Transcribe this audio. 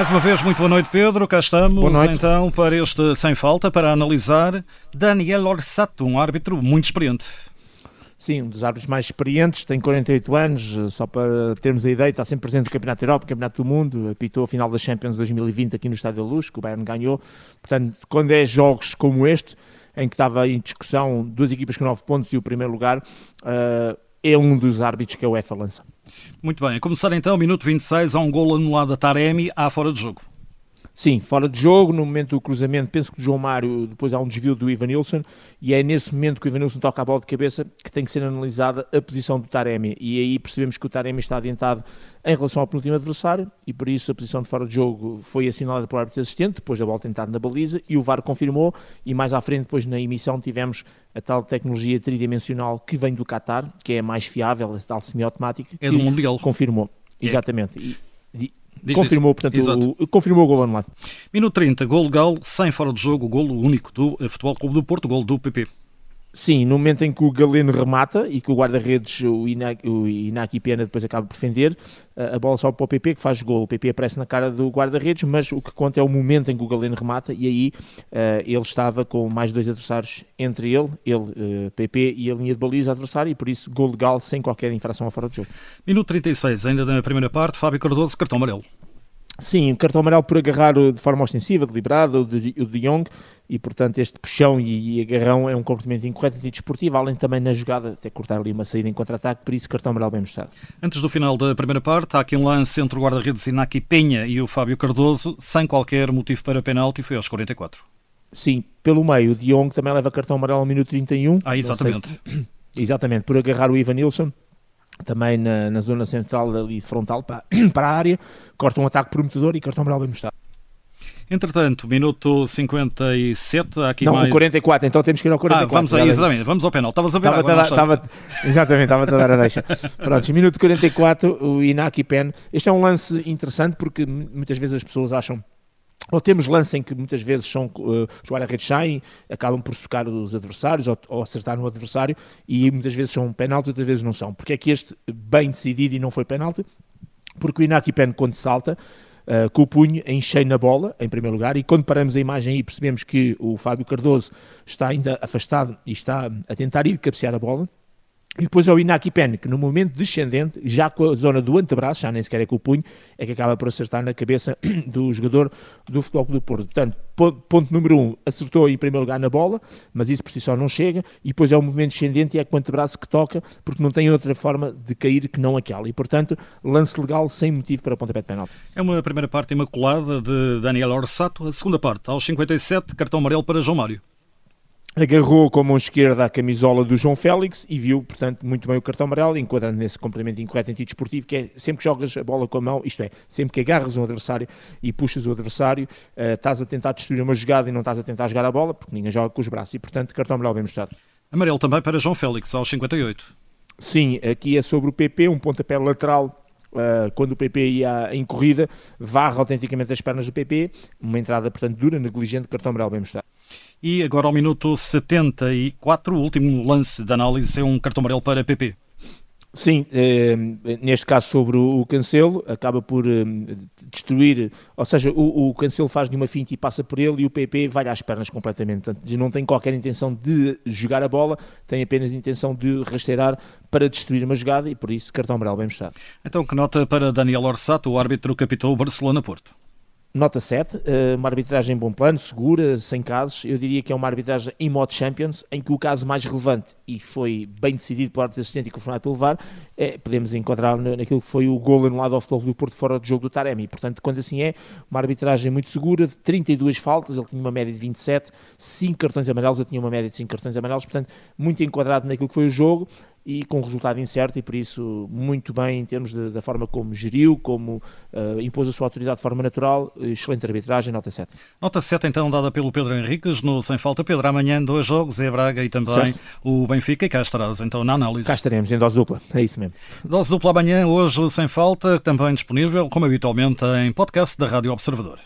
Mais uma vez, muito boa noite, Pedro. Cá estamos então para este Sem Falta, para analisar Daniel Orsato, um árbitro muito experiente. Sim, um dos árbitros mais experientes, tem 48 anos, só para termos a ideia, está sempre presente no Campeonato da Europa, Campeonato do Mundo, apitou a final da Champions 2020 aqui no Estádio da Luz, que o Bayern ganhou. Portanto, quando é jogos como este, em que estava em discussão duas equipas com 9 pontos e o primeiro lugar, uh, é um dos árbitros que a UEFA lança. Muito bem, a começar então, minuto 26, há um gol anulado a Taremi à fora de jogo. Sim, fora de jogo, no momento do cruzamento, penso que o João Mário, depois há um desvio do Ivan Nilsson, e é nesse momento que o Ivan Nilsson toca a bola de cabeça que tem que ser analisada a posição do Taremi, e aí percebemos que o Taremi está adiantado em relação ao penúltimo adversário, e por isso a posição de fora de jogo foi assinalada pelo árbitro assistente, depois da bola tentada na baliza, e o VAR confirmou, e mais à frente, depois na emissão, tivemos a tal tecnologia tridimensional que vem do Qatar, que é a mais fiável, a tal semiautomática, é do Mundial. confirmou. É. Exatamente. E, Diz confirmou, portanto, o, confirmou o gol anulado. Minuto 30, gol legal, sem fora de jogo, gol único do eh, Futebol Clube do Porto, gol do PP. Sim, no momento em que o Galeno remata e que o guarda-redes, o Inaki, Pena, depois acaba por defender, a bola sobe para o PP que faz gol. O PP aparece na cara do guarda-redes, mas o que conta é o momento em que o Galeno remata e aí uh, ele estava com mais dois adversários entre ele, ele, uh, PP e a linha de baliza adversária e por isso gol legal sem qualquer infração a fora do jogo. Minuto 36, ainda na primeira parte, Fábio Cardoso, cartão amarelo. Sim, cartão amarelo por agarrar de forma ostensiva, deliberada, o de, o de Young, e portanto este puxão e, e agarrão é um comportamento incorreto e desportivo, além também na jogada, até cortar ali uma saída em contra-ataque, por isso cartão amarelo bem mostrado. Antes do final da primeira parte, há aqui um lance entre o guarda-redes Inaki Penha e o Fábio Cardoso, sem qualquer motivo para penalti, foi aos 44. Sim, pelo meio, o De Jong também leva cartão amarelo ao minuto 31. Ah, exatamente. Se... Exatamente, por agarrar o Ivan Nilsson também na, na, zona central ali frontal para, para a área, corta um ataque prometedor e cartão amarelo bem mostrado. Entretanto, minuto 57, aqui não, mais... o 44, então temos que ir ao 44. Ah, vamos aí, exatamente, vamos ao penal. Estavas a ver estava, agora, estava, Exatamente, estava a dar a deixa. Pronto, minuto 44, o Inaki Pen. Este é um lance interessante porque muitas vezes as pessoas acham ou temos lances em que muitas vezes são uh, os guarda-redes saem, acabam por socar os adversários ou, ou, acertar no adversário e muitas vezes são penalti, outras vezes não são. Porque é que este bem decidido e não foi penalti? Porque o Inaki Pen quando salta uh, com o punho em cheio na bola, em primeiro lugar, e quando paramos a imagem aí percebemos que o Fábio Cardoso está ainda afastado e está a tentar ir cabecear a bola, e depois é o Inaki Pen, que no momento descendente, já com a zona do antebraço, já nem sequer é com o punho, é que acaba por acertar na cabeça do jogador do Futebol Clube do Porto. Portanto, ponto, ponto, número um, acertou em primeiro lugar na bola, mas isso por si só não chega, e depois é o movimento descendente e é com o antebraço que toca, porque não tem outra forma de cair que não aquela. E, portanto, lance legal sem motivo para pontapé de penalti. É uma primeira parte imaculada de Daniel Orsato, a segunda parte, aos 57, cartão amarelo para João Mário agarrou com a mão esquerda a camisola do João Félix e viu, portanto, muito bem o cartão amarelo, enquadrando nesse complemento incorreto antidesportivo, que é sempre que jogas a bola com a mão, isto é, sempre que agarras um adversário e puxas o adversário, uh, estás a tentar destruir uma jogada e não estás a tentar jogar a bola, porque ninguém joga com os braços, e portanto, cartão amarelo bem mostrado. Amarelo também para João Félix, aos 58. Sim, aqui é sobre o PP, um pontapé lateral Uh, quando o PP ia em corrida, varre autenticamente as pernas do PP, uma entrada, portanto, dura, negligente, cartão amarelo bem mostrado. E agora ao minuto 74, o último lance de análise é um cartão amarelo para PP. Sim, eh, neste caso sobre o, Cancelo, acaba por eh, destruir, ou seja, o, o, Cancelo faz de uma finta e passa por ele e o PP vai às pernas completamente. Portanto, não tem qualquer intenção de jogar a bola, tem apenas a intenção de rasteirar para destruir uma jogada e por isso cartão amarelo bem mostrado. Então, que nota para Daniel Orsato, o árbitro capitão Barcelona-Porto? Nota 7, eh, uma arbitragem em bom plano, segura, sem casos. Eu diria que é uma arbitragem em modo Champions, em que o caso mais relevante, e foi bem decidido pelo árbitro assistente e confirmado pelo VAR, é, podemos enquadrar naquilo que foi o gol anulado ao futebol do Porto fora do jogo do Taremi. Portanto, quando assim é, uma arbitragem muito segura, de 32 faltas, ele tinha uma média de 27, 5 cartões amarelos, ele tinha uma média de 5 cartões amarelos, portanto, muito enquadrado naquilo que foi o jogo e com resultado incerto e por isso muito bem em termos de, da forma como geriu, como uh, impôs a sua autoridade de forma natural, excelente arbitragem, nota 7. Nota 7 então dada pelo Pedro Henriques no Sem Falta. Pedro, amanhã dois jogos, é Braga e também certo. o Benfica e cá estarás então na análise. Cá estaremos em dose dupla, é isso mesmo. Dose dupla amanhã, hoje Sem Falta, também disponível como habitualmente em podcast da Rádio Observador.